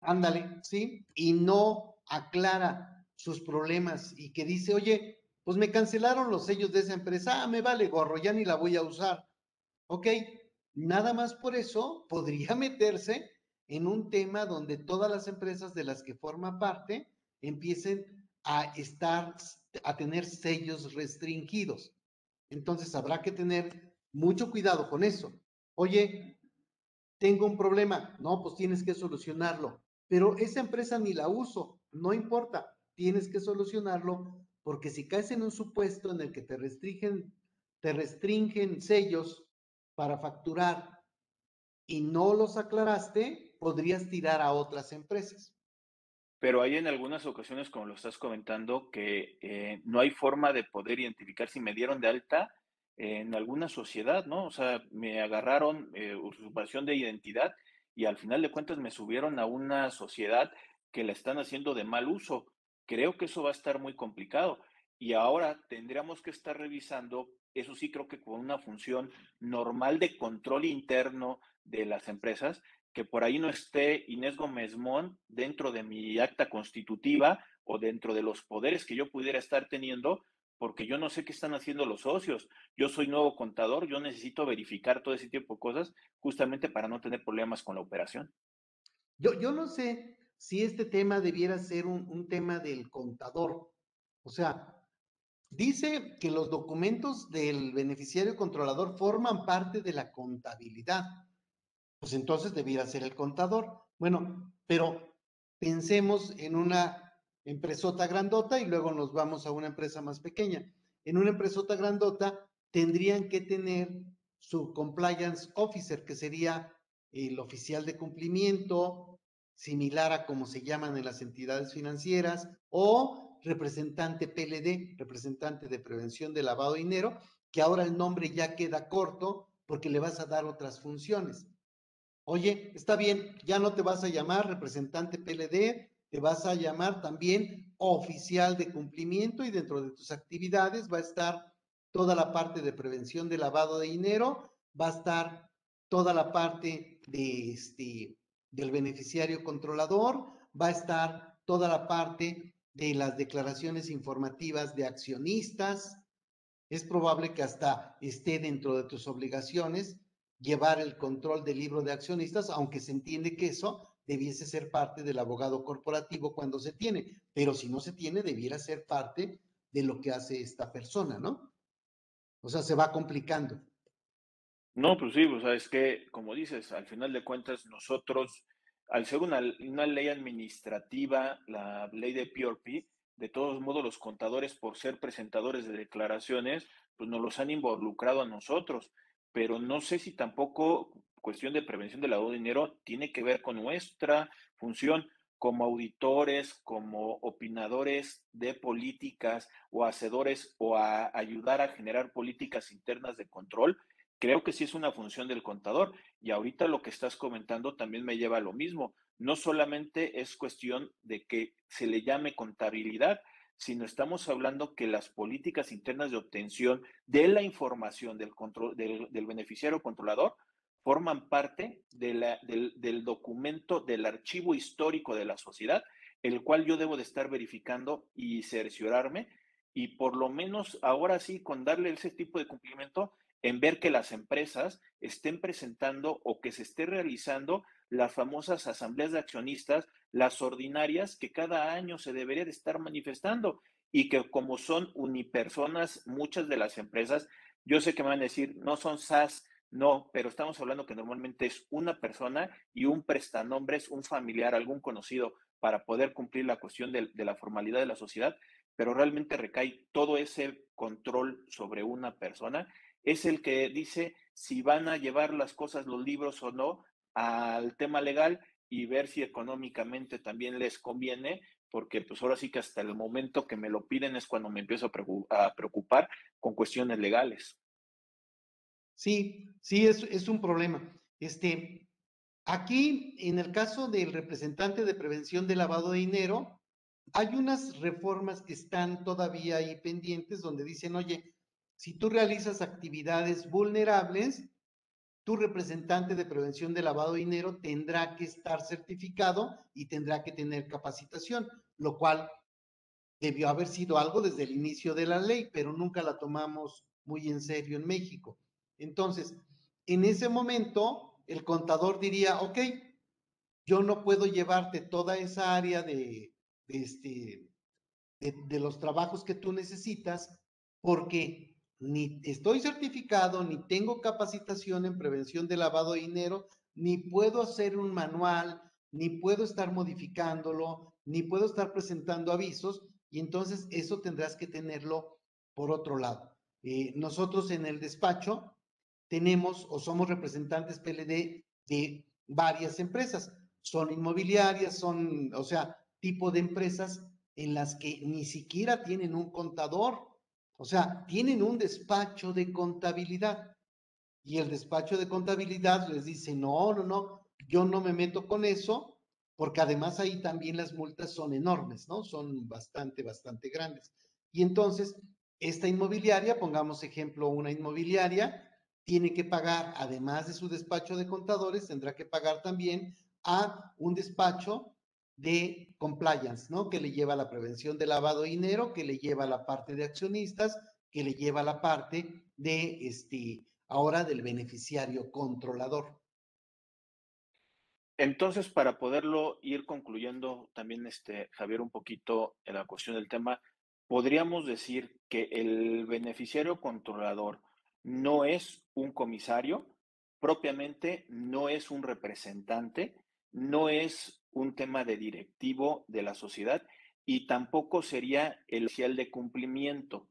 Ándale, sí, y no aclara sus problemas y que dice, oye, pues me cancelaron los sellos de esa empresa, ah, me vale gorro, ya ni la voy a usar. Ok, nada más por eso podría meterse en un tema donde todas las empresas de las que forma parte empiecen a estar, a tener sellos restringidos. Entonces habrá que tener mucho cuidado con eso. Oye, tengo un problema. No, pues tienes que solucionarlo. Pero esa empresa ni la uso. No importa tienes que solucionarlo porque si caes en un supuesto en el que te restringen, te restringen sellos para facturar y no los aclaraste, podrías tirar a otras empresas. Pero hay en algunas ocasiones, como lo estás comentando, que eh, no hay forma de poder identificar si me dieron de alta en alguna sociedad, ¿no? O sea, me agarraron eh, usurpación de identidad y al final de cuentas me subieron a una sociedad que la están haciendo de mal uso. Creo que eso va a estar muy complicado. Y ahora tendríamos que estar revisando, eso sí creo que con una función normal de control interno de las empresas, que por ahí no esté Inés Gómez Mon dentro de mi acta constitutiva o dentro de los poderes que yo pudiera estar teniendo, porque yo no sé qué están haciendo los socios. Yo soy nuevo contador, yo necesito verificar todo ese tipo de cosas justamente para no tener problemas con la operación. Yo, yo no sé si este tema debiera ser un, tema del contador. O sea, dice que los documentos del beneficiario controlador forman parte de la contabilidad. Pues entonces debiera ser el contador. Bueno, pero pensemos en una empresota grandota y luego nos vamos a una empresa más pequeña. En una empresota grandota tendrían que tener su compliance officer, que sería el oficial de cumplimiento, similar a como se llaman en las entidades financieras, o representante PLD, representante de prevención de lavado de dinero, que ahora el nombre ya queda corto porque le vas a dar otras funciones. Oye, está bien, ya no te vas a llamar representante PLD, te vas a llamar también oficial de cumplimiento y dentro de tus actividades va a estar toda la parte de prevención de lavado de dinero, va a estar toda la parte de este, del beneficiario controlador, va a estar toda la parte de las declaraciones informativas de accionistas. Es probable que hasta esté dentro de tus obligaciones llevar el control del libro de accionistas, aunque se entiende que eso debiese ser parte del abogado corporativo cuando se tiene, pero si no se tiene, debiera ser parte de lo que hace esta persona, ¿no? O sea, se va complicando. No, pues sí, o sea, es que, como dices, al final de cuentas, nosotros, al ser una, ley administrativa, la ley de PRP, de todos modos los contadores por ser presentadores de declaraciones, pues nos los han involucrado a nosotros, pero no sé si tampoco cuestión de prevención del lavado de dinero tiene que ver con nuestra función como auditores, como opinadores de políticas o hacedores o a ayudar a generar políticas internas de control, creo que sí es una función del contador. Y ahorita lo que estás comentando también me lleva a lo mismo. No solamente es cuestión de que se le llame contabilidad, sino estamos hablando que las políticas internas de obtención de la información del, control, del, beneficiario controlador forman parte del, del, documento, del archivo histórico de la sociedad, el cual yo debo de estar verificando y cerciorarme y por lo menos ahora sí con darle ese tipo de cumplimiento en ver que las empresas estén presentando o que se esté realizando las famosas asambleas de accionistas, las ordinarias que cada año se debería de estar manifestando y que como son unipersonas muchas de las empresas, yo sé que me van a decir, no son SAS, no, pero estamos hablando que normalmente es una persona y un prestanombres, un familiar, algún conocido para poder cumplir la cuestión de, de la formalidad de la sociedad, pero realmente recae todo ese control sobre una persona. Es el que dice si van a llevar las cosas, los libros o no, al tema legal y ver si económicamente también les conviene, porque pues ahora sí que hasta el momento que me lo piden es cuando me empiezo a preocupar con cuestiones legales. Sí, sí, es, es un problema. Este, aquí, en el caso del representante de prevención de lavado de dinero, hay unas reformas que están todavía ahí pendientes donde dicen, oye, si tú realizas actividades vulnerables, tu representante de prevención de lavado de dinero tendrá que estar certificado y tendrá que tener capacitación, lo cual debió haber sido algo desde el inicio de la ley, pero nunca la tomamos muy en serio en México. Entonces, en ese momento, el contador diría, ok, yo no puedo llevarte toda esa área de, este, de los trabajos que tú necesitas porque ni estoy certificado, ni tengo capacitación en prevención de lavado de dinero, ni puedo hacer un manual, ni puedo estar modificándolo, ni puedo estar presentando avisos, y entonces eso tendrás que tenerlo por otro lado. Eh, nosotros en el despacho tenemos o somos representantes PLD de varias empresas. Son inmobiliarias, son, o sea, tipo de empresas en las que ni siquiera tienen un contador o sea, tienen un despacho de contabilidad y el despacho de contabilidad les dice, no, no, no, yo no me meto con eso, porque además ahí también las multas son enormes, ¿no? Son bastante, bastante grandes. Y entonces, esta inmobiliaria, pongamos ejemplo, una inmobiliaria, tiene que pagar, además de su despacho de contadores, tendrá que pagar también a un despacho de compliance, ¿no? Que le lleva a la prevención de lavado de dinero, que le lleva a la parte de accionistas, que le lleva a la parte de este, ahora del beneficiario controlador. Entonces, para poderlo ir concluyendo también, este, Javier, un poquito en la cuestión del tema, podríamos decir que el beneficiario controlador no es un comisario, propiamente no es un representante, no es un tema de directivo de la sociedad y tampoco sería el oficial de cumplimiento.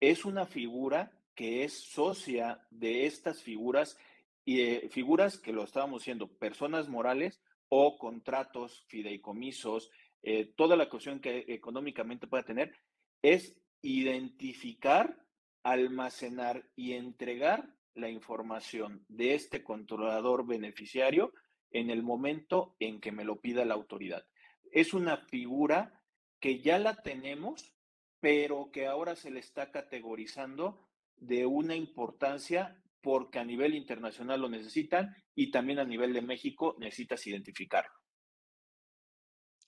Es una figura que es socia de estas figuras y figuras que lo estábamos diciendo, personas morales o contratos, fideicomisos, eh, toda la cuestión que económicamente pueda tener, es identificar, almacenar y entregar la información de este controlador beneficiario en el momento en que me lo pida la autoridad. Es una figura que ya la tenemos, pero que ahora se le está categorizando de una importancia porque a nivel internacional lo necesitan y también a nivel de México necesitas identificarlo.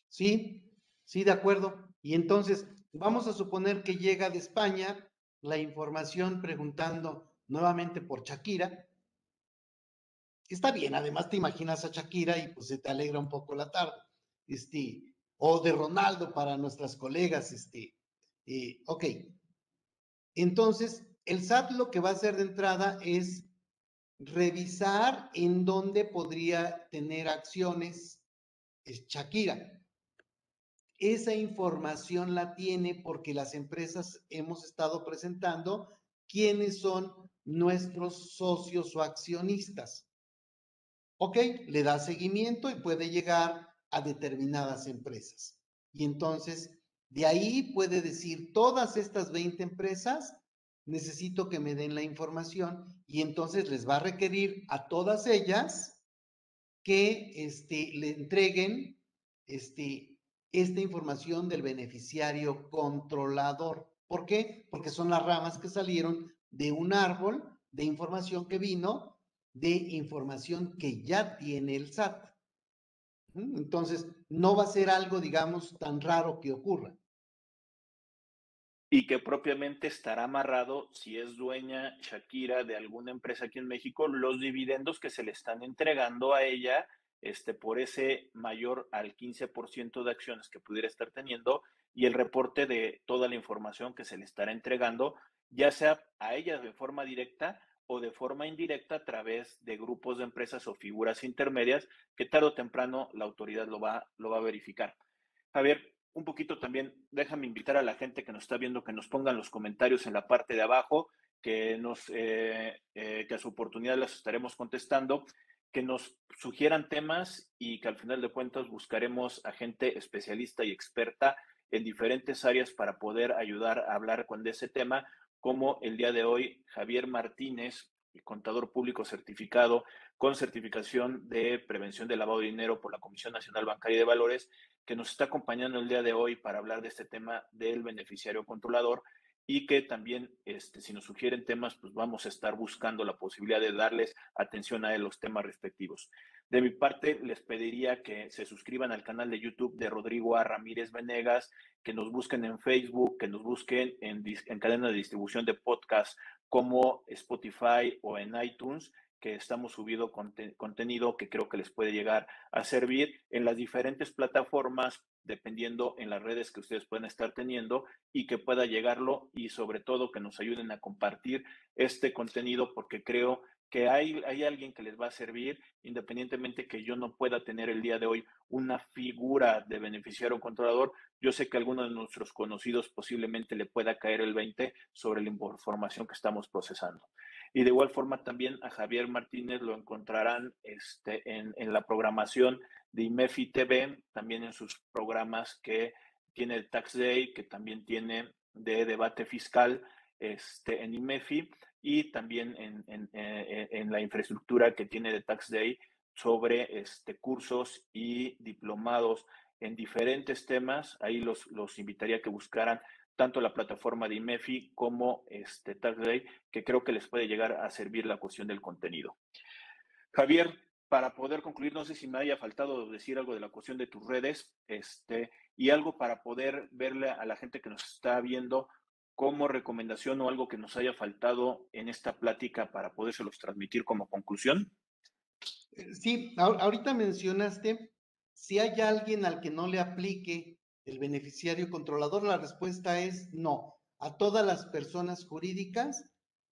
Sí, sí, de acuerdo. Y entonces, vamos a suponer que llega de España la información preguntando nuevamente por Shakira, está bien, además te imaginas a Shakira y pues se te alegra un poco la tarde, este, o de Ronaldo para nuestras colegas, este, eh, ok. Entonces, el SAT lo que va a hacer de entrada es revisar en dónde podría tener acciones Shakira. esa información la tiene porque las empresas hemos estado presentando quiénes son nuestros socios o accionistas. Ok, le da seguimiento y puede llegar a determinadas empresas. Y entonces, de ahí puede decir, todas estas 20 empresas, necesito que me den la información y entonces les va a requerir a todas ellas que este, le entreguen este, esta información del beneficiario controlador. ¿Por qué? Porque son las ramas que salieron de un árbol de información que vino de información que ya tiene el SAT. Entonces, no va a ser algo, digamos, tan raro que ocurra. Y que propiamente estará amarrado, si es dueña Shakira de alguna empresa aquí en México, los dividendos que se le están entregando a ella este, por ese mayor al 15% de acciones que pudiera estar teniendo y el reporte de toda la información que se le estará entregando, ya sea a ella de forma directa o de forma indirecta a través de grupos de empresas o figuras intermedias que tarde o temprano la autoridad lo va, lo va a verificar. Javier, un poquito también, déjame invitar a la gente que nos está viendo que nos pongan los comentarios en la parte de abajo, que nos, eh, eh, que a su oportunidad las estaremos contestando que nos sugieran temas y que al final de cuentas buscaremos a gente especialista y experta en diferentes áreas para poder ayudar a hablar con ese tema, como el día de hoy Javier Martínez, contador público certificado con certificación de prevención de lavado de dinero por la Comisión Nacional Bancaria de Valores, que nos está acompañando el día de hoy para hablar de este tema del beneficiario controlador y que también, este, si nos sugieren temas, pues vamos a estar buscando la posibilidad de darles atención a los temas respectivos. De mi parte, les pediría que se suscriban al canal de YouTube de Rodrigo A. Ramírez Venegas, que nos busquen en Facebook, que nos busquen en, en cadena de distribución de podcast como Spotify o en iTunes que estamos subiendo contenido que creo que les puede llegar a servir en las diferentes plataformas, dependiendo en las redes que ustedes pueden estar teniendo y que pueda llegarlo y sobre todo que nos ayuden a compartir este contenido porque creo que hay, hay alguien que les va a servir, independientemente que yo no pueda tener el día de hoy una figura de beneficiario controlador, yo sé que alguno de nuestros conocidos posiblemente le pueda caer el 20 sobre la información que estamos procesando. Y de igual forma también a Javier Martínez lo encontrarán este, en, en la programación de IMEFI TV, también en sus programas que tiene el Tax Day, que también tiene de debate fiscal este, en IMEFI y también en, en, eh, en, la infraestructura que tiene de Tax Day sobre este, cursos y diplomados en diferentes temas. Ahí los, los invitaría a que buscaran tanto la plataforma de IMEFI como este Day, que creo que les puede llegar a servir la cuestión del contenido. Javier, para poder concluir, no sé si me haya faltado decir algo de la cuestión de tus redes, este, y algo para poder verle a la gente que nos está viendo como recomendación o algo que nos haya faltado en esta plática para podérselos transmitir como conclusión. Eh, sí, ahorita mencionaste si hay alguien al que no le aplique el beneficiario controlador? La respuesta es no. A todas las personas jurídicas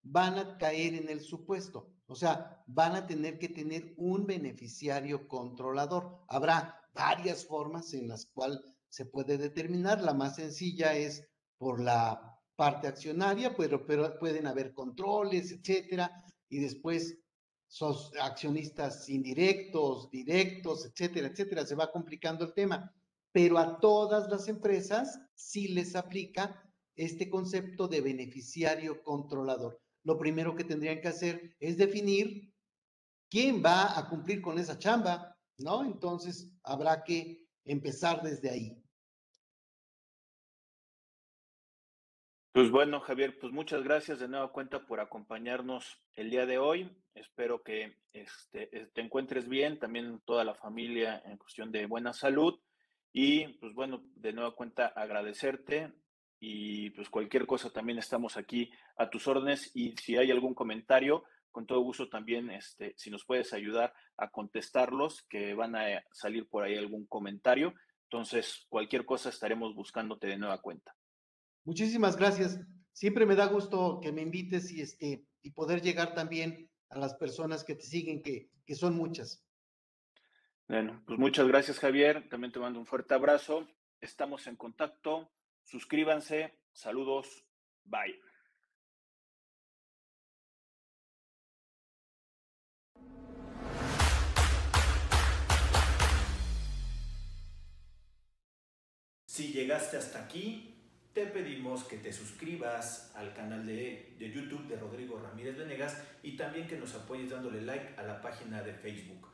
van a caer en el supuesto. O sea, van a tener que tener un beneficiario controlador. Habrá varias formas en las cuales se puede determinar. La más sencilla es por la parte accionaria, pero, pero pueden haber controles, etcétera. Y después son accionistas indirectos, directos, etcétera, etcétera. Se va complicando el tema pero a todas las empresas sí les aplica este concepto de beneficiario controlador. Lo primero que tendrían que hacer es definir quién va a cumplir con esa chamba, ¿no? Entonces habrá que empezar desde ahí. Pues bueno, Javier, pues muchas gracias de nueva cuenta por acompañarnos el día de hoy. Espero que este, te encuentres bien, también toda la familia en cuestión de buena salud. Y pues bueno, de nueva cuenta agradecerte y pues cualquier cosa también estamos aquí a tus órdenes y si hay algún comentario, con todo gusto también, este, si nos puedes ayudar a contestarlos, que van a salir por ahí algún comentario. Entonces, cualquier cosa estaremos buscándote de nueva cuenta. Muchísimas gracias. Siempre me da gusto que me invites y, este, y poder llegar también a las personas que te siguen, que, que son muchas. Bueno, pues muchas gracias Javier, también te mando un fuerte abrazo. estamos en contacto. Suscríbanse. Saludos. Bye. Si llegaste hasta aquí, te pedimos que te suscribas al canal de, de, YouTube de Rodrigo Ramírez Venegas y también que nos apoyes dándole like a la página de Facebook.